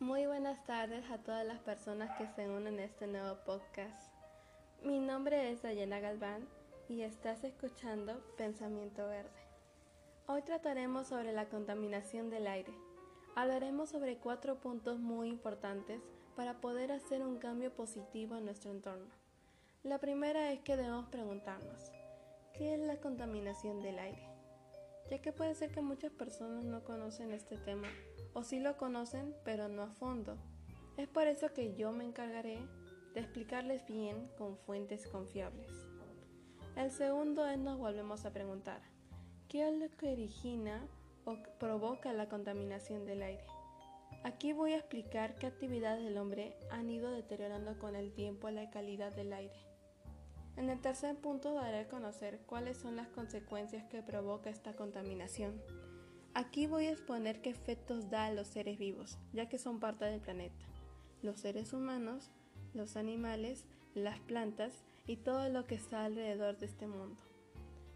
Muy buenas tardes a todas las personas que se unen a este nuevo podcast. Mi nombre es Dayana Galván y estás escuchando Pensamiento Verde. Hoy trataremos sobre la contaminación del aire. Hablaremos sobre cuatro puntos muy importantes para poder hacer un cambio positivo en nuestro entorno. La primera es que debemos preguntarnos, ¿qué es la contaminación del aire? Ya que puede ser que muchas personas no conocen este tema o sí lo conocen pero no a fondo. Es por eso que yo me encargaré de explicarles bien con fuentes confiables. El segundo es nos volvemos a preguntar, ¿qué es lo que origina o provoca la contaminación del aire? Aquí voy a explicar qué actividades del hombre han ido deteriorando con el tiempo la calidad del aire. En el tercer punto daré a conocer cuáles son las consecuencias que provoca esta contaminación. Aquí voy a exponer qué efectos da a los seres vivos, ya que son parte del planeta, los seres humanos, los animales, las plantas y todo lo que está alrededor de este mundo.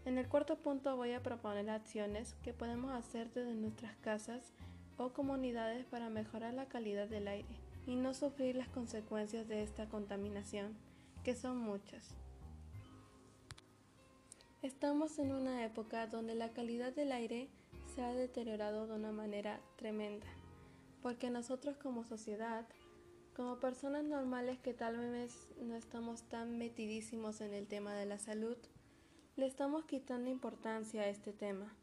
En el cuarto punto voy a proponer acciones que podemos hacer desde nuestras casas o comunidades para mejorar la calidad del aire y no sufrir las consecuencias de esta contaminación, que son muchas. Estamos en una época donde la calidad del aire se ha deteriorado de una manera tremenda, porque nosotros como sociedad, como personas normales que tal vez no estamos tan metidísimos en el tema de la salud, le estamos quitando importancia a este tema,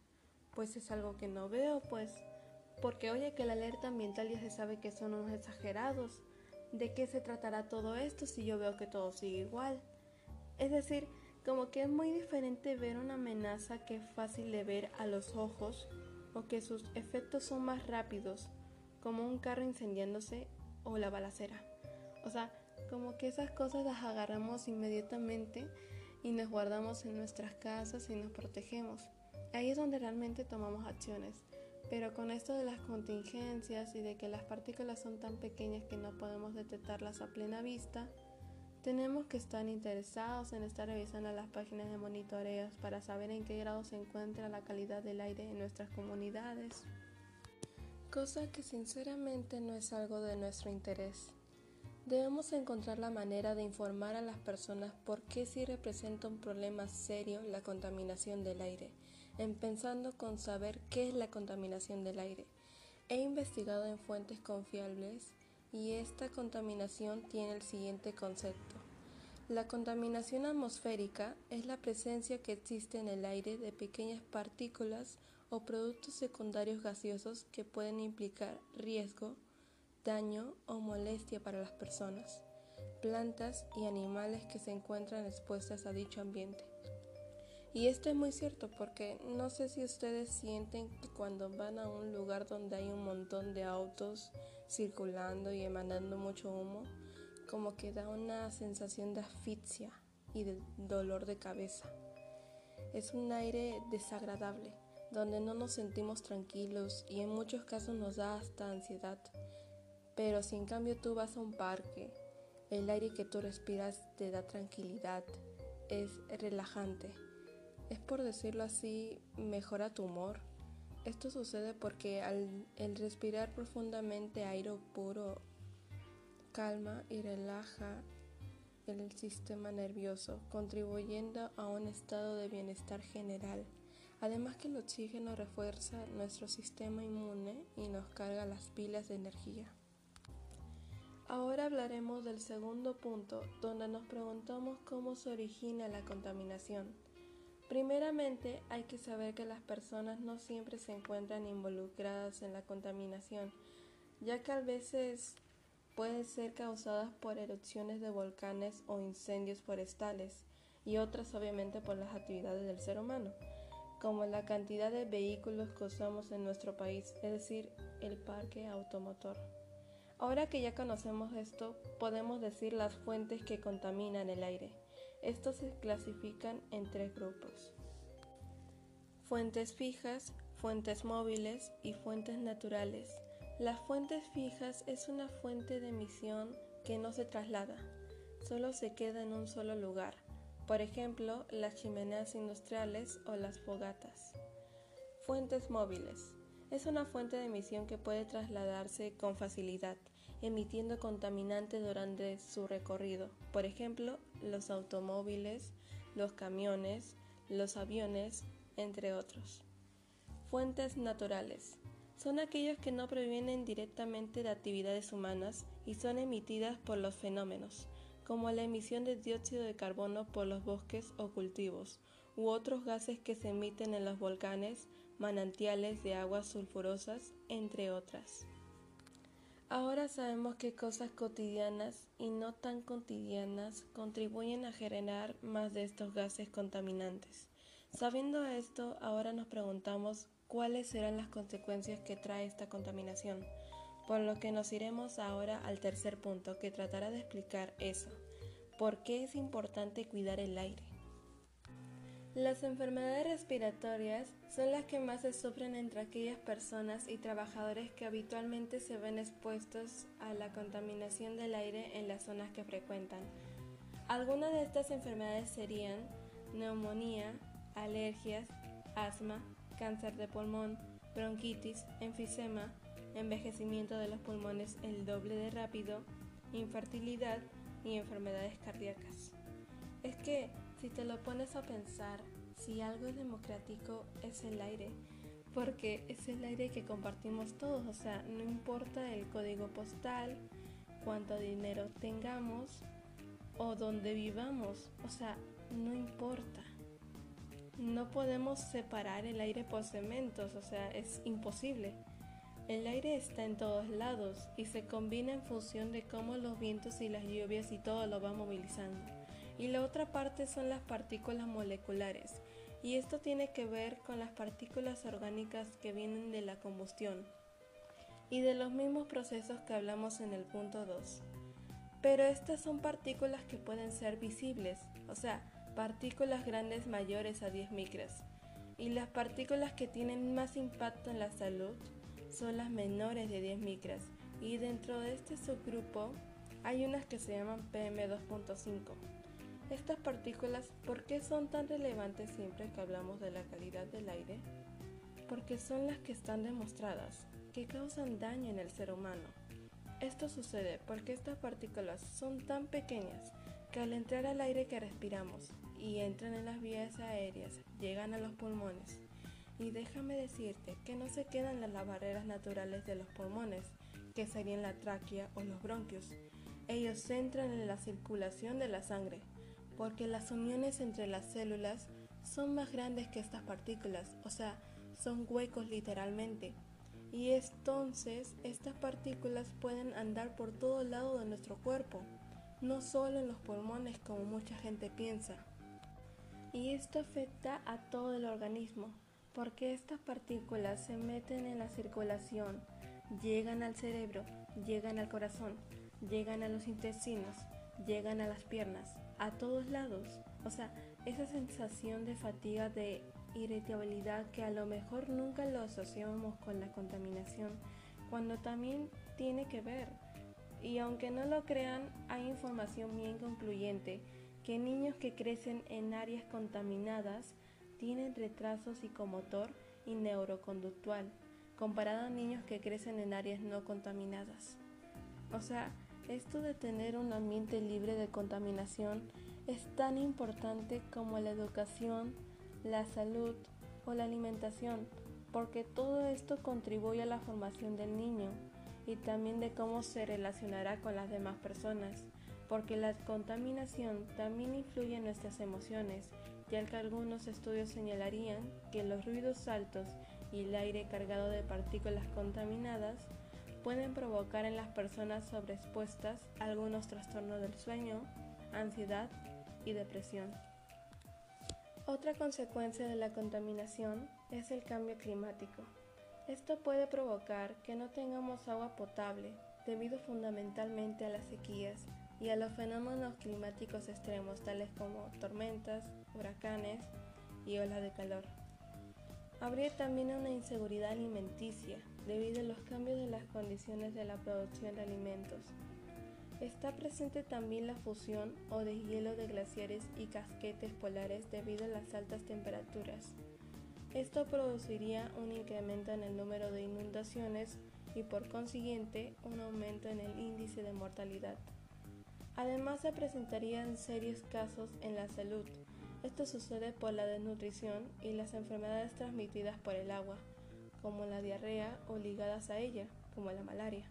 pues es algo que no veo, pues, porque oye que la alerta ambiental ya se sabe que son unos exagerados. ¿De qué se tratará todo esto si yo veo que todo sigue igual? Es decir, como que es muy diferente ver una amenaza que es fácil de ver a los ojos o que sus efectos son más rápidos, como un carro incendiándose o la balacera. O sea, como que esas cosas las agarramos inmediatamente y nos guardamos en nuestras casas y nos protegemos. Ahí es donde realmente tomamos acciones. Pero con esto de las contingencias y de que las partículas son tan pequeñas que no podemos detectarlas a plena vista, tenemos que estar interesados en estar revisando las páginas de monitoreos para saber en qué grado se encuentra la calidad del aire en nuestras comunidades. Cosa que sinceramente no es algo de nuestro interés. Debemos encontrar la manera de informar a las personas por qué sí representa un problema serio la contaminación del aire, empezando con saber qué es la contaminación del aire. He investigado en fuentes confiables y esta contaminación tiene el siguiente concepto. La contaminación atmosférica es la presencia que existe en el aire de pequeñas partículas o productos secundarios gaseosos que pueden implicar riesgo, daño o molestia para las personas, plantas y animales que se encuentran expuestas a dicho ambiente. Y esto es muy cierto porque no sé si ustedes sienten que cuando van a un lugar donde hay un montón de autos circulando y emanando mucho humo, como que da una sensación de asfixia y de dolor de cabeza. Es un aire desagradable, donde no nos sentimos tranquilos y en muchos casos nos da hasta ansiedad. Pero si en cambio tú vas a un parque, el aire que tú respiras te da tranquilidad, es relajante es por decirlo así, mejora tu humor. Esto sucede porque al el respirar profundamente aire puro calma y relaja el sistema nervioso, contribuyendo a un estado de bienestar general. Además que el oxígeno refuerza nuestro sistema inmune y nos carga las pilas de energía. Ahora hablaremos del segundo punto, donde nos preguntamos cómo se origina la contaminación. Primeramente, hay que saber que las personas no siempre se encuentran involucradas en la contaminación, ya que a veces pueden ser causadas por erupciones de volcanes o incendios forestales, y otras obviamente por las actividades del ser humano, como la cantidad de vehículos que usamos en nuestro país, es decir, el parque automotor. Ahora que ya conocemos esto, podemos decir las fuentes que contaminan el aire. Estos se clasifican en tres grupos. Fuentes fijas, fuentes móviles y fuentes naturales. Las fuentes fijas es una fuente de emisión que no se traslada, solo se queda en un solo lugar, por ejemplo las chimeneas industriales o las fogatas. Fuentes móviles Es una fuente de emisión que puede trasladarse con facilidad, emitiendo contaminantes durante su recorrido. Por ejemplo, los automóviles, los camiones, los aviones, entre otros. Fuentes naturales. Son aquellos que no provienen directamente de actividades humanas y son emitidas por los fenómenos, como la emisión de dióxido de carbono por los bosques o cultivos, u otros gases que se emiten en los volcanes, manantiales de aguas sulfurosas, entre otras. Ahora sabemos que cosas cotidianas y no tan cotidianas contribuyen a generar más de estos gases contaminantes. Sabiendo esto, ahora nos preguntamos cuáles serán las consecuencias que trae esta contaminación, por lo que nos iremos ahora al tercer punto que tratará de explicar eso, por qué es importante cuidar el aire. Las enfermedades respiratorias son las que más se sufren entre aquellas personas y trabajadores que habitualmente se ven expuestos a la contaminación del aire en las zonas que frecuentan. Algunas de estas enfermedades serían neumonía, alergias, asma, cáncer de pulmón, bronquitis, enfisema, envejecimiento de los pulmones el doble de rápido, infertilidad y enfermedades cardíacas. Es que si te lo pones a pensar, si algo es democrático es el aire, porque es el aire que compartimos todos, o sea, no importa el código postal, cuánto dinero tengamos o dónde vivamos, o sea, no importa. No podemos separar el aire por cementos, o sea, es imposible. El aire está en todos lados y se combina en función de cómo los vientos y las lluvias y todo lo va movilizando y la otra parte son las partículas moleculares, y esto tiene que ver con las partículas orgánicas que vienen de la combustión y de los mismos procesos que hablamos en el punto 2. Pero estas son partículas que pueden ser visibles, o sea, partículas grandes mayores a 10 micras. Y las partículas que tienen más impacto en la salud son las menores de 10 micras. Y dentro de este subgrupo hay unas que se llaman PM2.5. Estas partículas, ¿por qué son tan relevantes siempre que hablamos de la calidad del aire? Porque son las que están demostradas que causan daño en el ser humano. Esto sucede porque estas partículas son tan pequeñas que al entrar al aire que respiramos y entran en las vías aéreas, llegan a los pulmones. Y déjame decirte que no se quedan en las barreras naturales de los pulmones, que serían la tráquea o los bronquios. Ellos entran en la circulación de la sangre, porque las uniones entre las células son más grandes que estas partículas, o sea, son huecos literalmente. Y entonces estas partículas pueden andar por todo lado de nuestro cuerpo, no solo en los pulmones como mucha gente piensa. Y esto afecta a todo el organismo, porque estas partículas se meten en la circulación, llegan al cerebro, llegan al corazón, llegan a los intestinos, llegan a las piernas, a todos lados. O sea, esa sensación de fatiga, de irritabilidad que a lo mejor nunca lo asociamos con la contaminación, cuando también tiene que ver. Y aunque no lo crean, hay información bien concluyente que niños que crecen en áreas contaminadas tienen retraso psicomotor y neuroconductual, comparado a niños que crecen en áreas no contaminadas. O sea, esto de tener un ambiente libre de contaminación es tan importante como la educación, la salud o la alimentación, porque todo esto contribuye a la formación del niño y también de cómo se relacionará con las demás personas, porque la contaminación también influye en nuestras emociones, ya que algunos estudios señalarían que los ruidos altos y el aire cargado de partículas contaminadas pueden provocar en las personas sobreexpuestas algunos trastornos del sueño, ansiedad y depresión. Otra consecuencia de la contaminación es el cambio climático. Esto puede provocar que no tengamos agua potable debido fundamentalmente a las sequías y a los fenómenos climáticos extremos tales como tormentas, huracanes y olas de calor. Habría también una inseguridad alimenticia debido a los cambios de las condiciones de la producción de alimentos. Está presente también la fusión o deshielo de glaciares y casquetes polares debido a las altas temperaturas. Esto produciría un incremento en el número de inundaciones y por consiguiente un aumento en el índice de mortalidad. Además se presentarían serios casos en la salud. Esto sucede por la desnutrición y las enfermedades transmitidas por el agua, como la diarrea o ligadas a ella, como la malaria.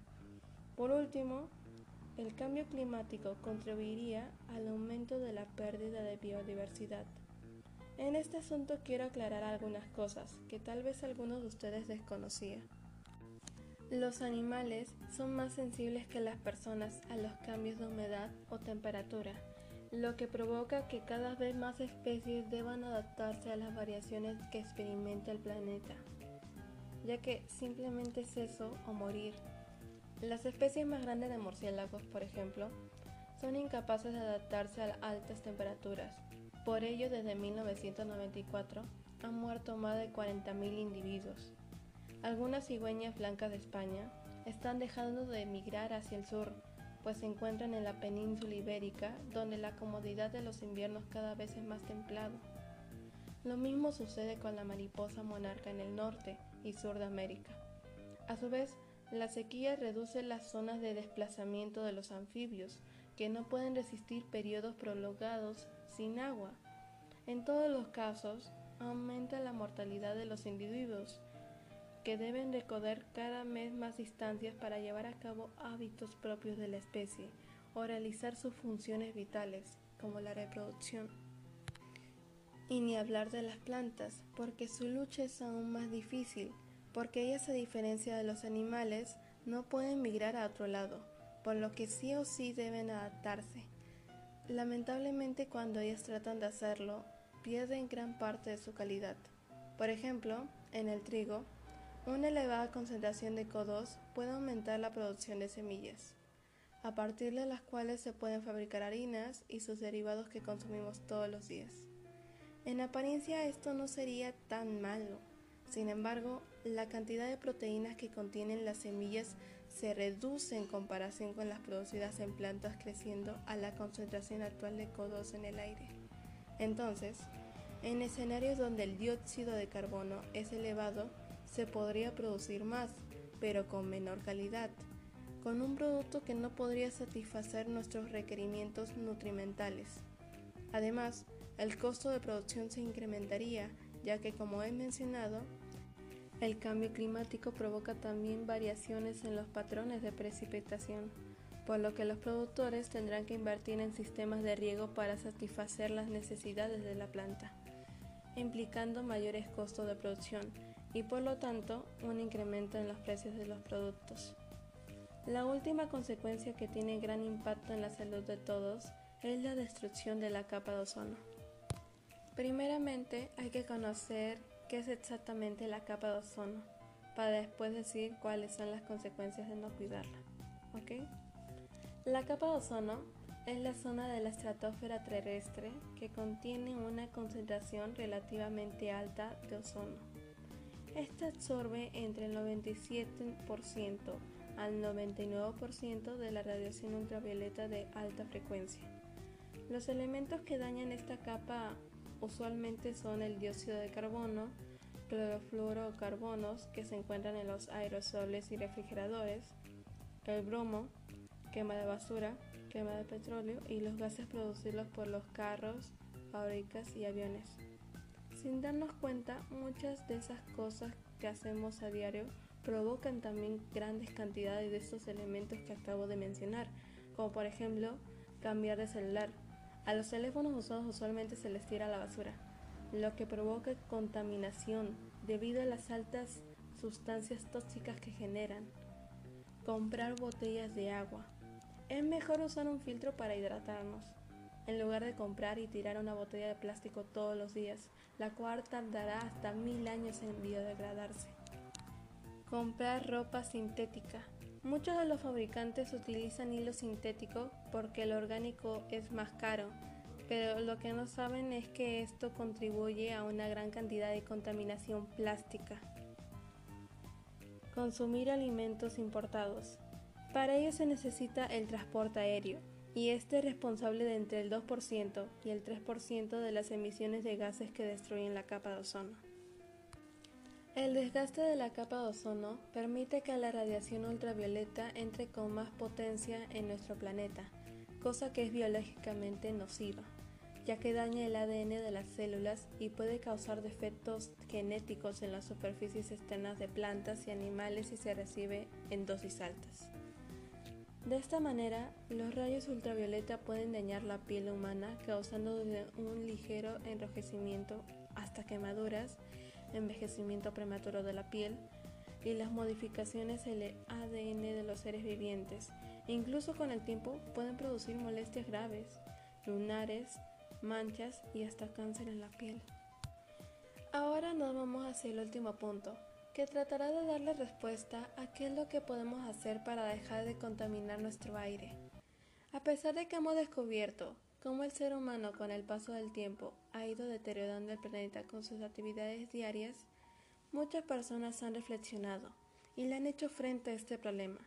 Por último, el cambio climático contribuiría al aumento de la pérdida de biodiversidad. En este asunto quiero aclarar algunas cosas que tal vez algunos de ustedes desconocían. Los animales son más sensibles que las personas a los cambios de humedad o temperatura, lo que provoca que cada vez más especies deban adaptarse a las variaciones que experimenta el planeta, ya que simplemente es eso o morir. Las especies más grandes de murciélagos, por ejemplo, son incapaces de adaptarse a altas temperaturas. Por ello, desde 1994 han muerto más de 40.000 individuos. Algunas cigüeñas blancas de España están dejando de emigrar hacia el sur, pues se encuentran en la península ibérica, donde la comodidad de los inviernos cada vez es más templado. Lo mismo sucede con la mariposa monarca en el norte y sur de América. A su vez, la sequía reduce las zonas de desplazamiento de los anfibios, que no pueden resistir periodos prolongados sin agua. En todos los casos, aumenta la mortalidad de los individuos, que deben recorrer cada vez más distancias para llevar a cabo hábitos propios de la especie o realizar sus funciones vitales, como la reproducción. Y ni hablar de las plantas, porque su lucha es aún más difícil, porque ellas a diferencia de los animales no pueden migrar a otro lado, por lo que sí o sí deben adaptarse. Lamentablemente cuando ellas tratan de hacerlo, pierden gran parte de su calidad. Por ejemplo, en el trigo, una elevada concentración de CO2 puede aumentar la producción de semillas, a partir de las cuales se pueden fabricar harinas y sus derivados que consumimos todos los días. En apariencia esto no sería tan malo, sin embargo, la cantidad de proteínas que contienen las semillas se reduce en comparación con las producidas en plantas creciendo a la concentración actual de CO2 en el aire. Entonces, en escenarios donde el dióxido de carbono es elevado, se podría producir más, pero con menor calidad, con un producto que no podría satisfacer nuestros requerimientos nutrimentales. Además, el costo de producción se incrementaría, ya que como he mencionado, el cambio climático provoca también variaciones en los patrones de precipitación, por lo que los productores tendrán que invertir en sistemas de riego para satisfacer las necesidades de la planta, implicando mayores costos de producción y por lo tanto un incremento en los precios de los productos. La última consecuencia que tiene gran impacto en la salud de todos es la destrucción de la capa de ozono. Primeramente hay que conocer qué es exactamente la capa de ozono para después decir cuáles son las consecuencias de no cuidarla. La capa de ozono es la zona de la estratosfera terrestre que contiene una concentración relativamente alta de ozono. Esta absorbe entre el 97% al 99% de la radiación ultravioleta de alta frecuencia. Los elementos que dañan esta capa usualmente son el dióxido de carbono, clorofluorocarbonos que se encuentran en los aerosoles y refrigeradores, el bromo, quema de basura, quema de petróleo y los gases producidos por los carros, fábricas y aviones. Sin darnos cuenta, muchas de esas cosas que hacemos a diario provocan también grandes cantidades de estos elementos que acabo de mencionar, como por ejemplo cambiar de celular. A los teléfonos usados usualmente se les tira la basura, lo que provoca contaminación debido a las altas sustancias tóxicas que generan. Comprar botellas de agua. Es mejor usar un filtro para hidratarnos en lugar de comprar y tirar una botella de plástico todos los días, la cual tardará hasta mil años en biodegradarse. Comprar ropa sintética. Muchos de los fabricantes utilizan hilo sintético porque el orgánico es más caro, pero lo que no saben es que esto contribuye a una gran cantidad de contaminación plástica. Consumir alimentos importados. Para ello se necesita el transporte aéreo, y este es responsable de entre el 2% y el 3% de las emisiones de gases que destruyen la capa de ozono. El desgaste de la capa de ozono permite que la radiación ultravioleta entre con más potencia en nuestro planeta, cosa que es biológicamente nociva, ya que daña el ADN de las células y puede causar defectos genéticos en las superficies externas de plantas y animales si se recibe en dosis altas. De esta manera, los rayos ultravioleta pueden dañar la piel humana causando un ligero enrojecimiento hasta quemaduras envejecimiento prematuro de la piel y las modificaciones en el ADN de los seres vivientes. Incluso con el tiempo pueden producir molestias graves, lunares, manchas y hasta cáncer en la piel. Ahora nos vamos hacia el último punto, que tratará de darle respuesta a qué es lo que podemos hacer para dejar de contaminar nuestro aire. A pesar de que hemos descubierto cómo el ser humano con el paso del tiempo ha ido deteriorando el planeta con sus actividades diarias, muchas personas han reflexionado y le han hecho frente a este problema.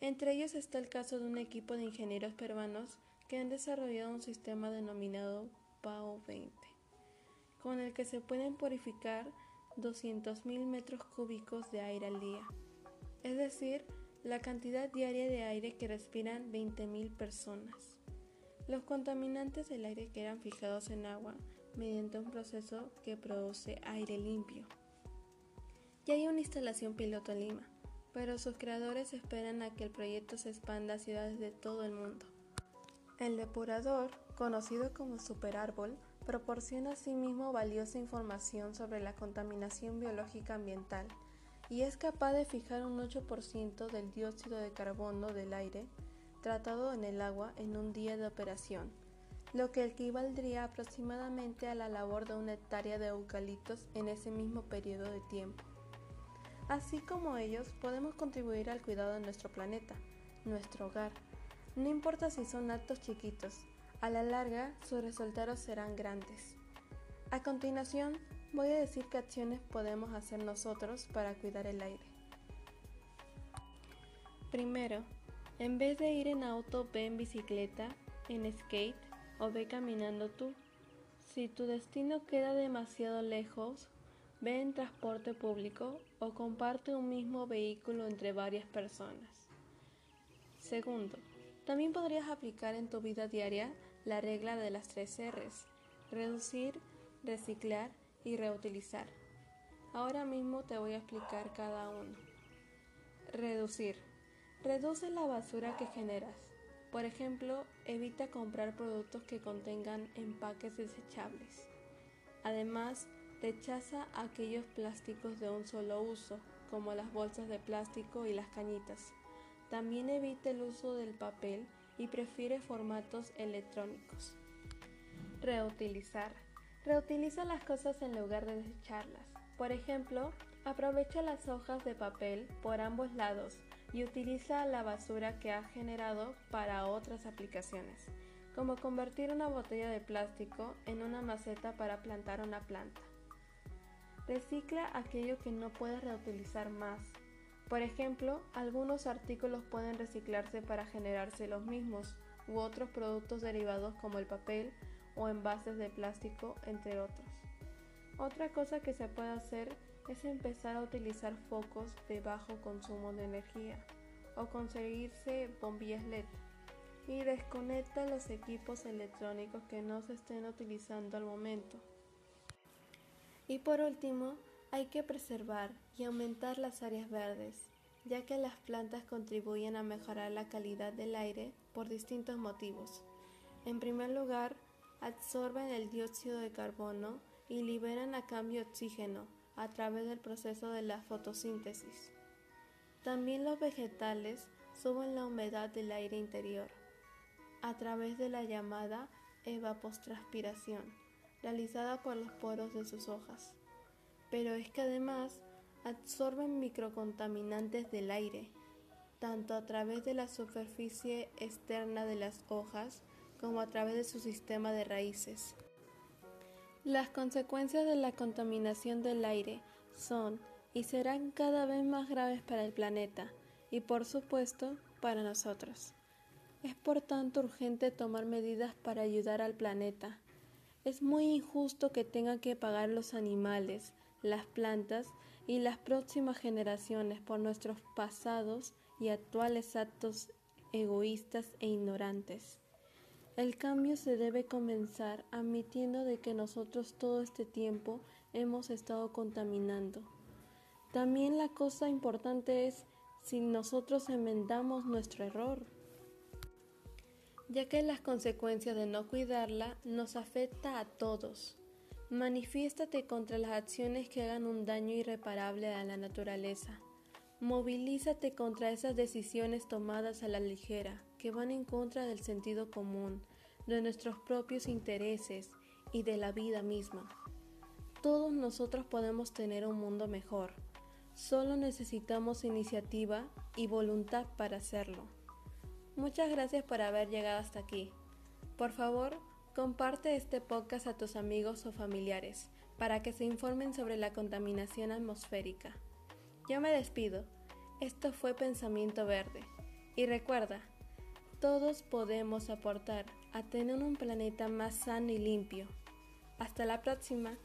Entre ellos está el caso de un equipo de ingenieros peruanos que han desarrollado un sistema denominado PAO 20, con el que se pueden purificar 200.000 metros cúbicos de aire al día, es decir, la cantidad diaria de aire que respiran 20.000 personas. Los contaminantes del aire quedan fijados en agua mediante un proceso que produce aire limpio. Ya hay una instalación piloto en Lima, pero sus creadores esperan a que el proyecto se expanda a ciudades de todo el mundo. El depurador, conocido como superárbol, proporciona asimismo valiosa información sobre la contaminación biológica ambiental y es capaz de fijar un 8% del dióxido de carbono del aire tratado en el agua en un día de operación, lo que equivaldría aproximadamente a la labor de una hectárea de eucaliptos en ese mismo periodo de tiempo. Así como ellos, podemos contribuir al cuidado de nuestro planeta, nuestro hogar. No importa si son actos chiquitos, a la larga sus resultados serán grandes. A continuación, voy a decir qué acciones podemos hacer nosotros para cuidar el aire. Primero, en vez de ir en auto, ve en bicicleta, en skate o ve caminando tú. Si tu destino queda demasiado lejos, ve en transporte público o comparte un mismo vehículo entre varias personas. Segundo, también podrías aplicar en tu vida diaria la regla de las tres R's, reducir, reciclar y reutilizar. Ahora mismo te voy a explicar cada uno. Reducir. Reduce la basura que generas. Por ejemplo, evita comprar productos que contengan empaques desechables. Además, rechaza aquellos plásticos de un solo uso, como las bolsas de plástico y las cañitas. También evita el uso del papel y prefiere formatos electrónicos. Reutilizar. Reutiliza las cosas en lugar de desecharlas. Por ejemplo, aprovecha las hojas de papel por ambos lados y utiliza la basura que ha generado para otras aplicaciones, como convertir una botella de plástico en una maceta para plantar una planta. Recicla aquello que no puedes reutilizar más. Por ejemplo, algunos artículos pueden reciclarse para generarse los mismos u otros productos derivados como el papel o envases de plástico, entre otros. Otra cosa que se puede hacer es empezar a utilizar focos de bajo consumo de energía o conseguirse bombillas LED y desconecta los equipos electrónicos que no se estén utilizando al momento. Y por último, hay que preservar y aumentar las áreas verdes, ya que las plantas contribuyen a mejorar la calidad del aire por distintos motivos. En primer lugar, absorben el dióxido de carbono y liberan a cambio oxígeno, a través del proceso de la fotosíntesis. También los vegetales suben la humedad del aire interior a través de la llamada evapotranspiración, realizada por los poros de sus hojas. Pero es que además absorben microcontaminantes del aire, tanto a través de la superficie externa de las hojas como a través de su sistema de raíces. Las consecuencias de la contaminación del aire son y serán cada vez más graves para el planeta y por supuesto para nosotros. Es por tanto urgente tomar medidas para ayudar al planeta. Es muy injusto que tengan que pagar los animales, las plantas y las próximas generaciones por nuestros pasados y actuales actos egoístas e ignorantes. El cambio se debe comenzar admitiendo de que nosotros todo este tiempo hemos estado contaminando. También la cosa importante es si nosotros enmendamos nuestro error, ya que las consecuencias de no cuidarla nos afecta a todos. Manifiéstate contra las acciones que hagan un daño irreparable a la naturaleza. Movilízate contra esas decisiones tomadas a la ligera, que van en contra del sentido común, de nuestros propios intereses y de la vida misma. Todos nosotros podemos tener un mundo mejor, solo necesitamos iniciativa y voluntad para hacerlo. Muchas gracias por haber llegado hasta aquí. Por favor, comparte este podcast a tus amigos o familiares para que se informen sobre la contaminación atmosférica. Yo me despido. Esto fue Pensamiento Verde. Y recuerda, todos podemos aportar a tener un planeta más sano y limpio. Hasta la próxima.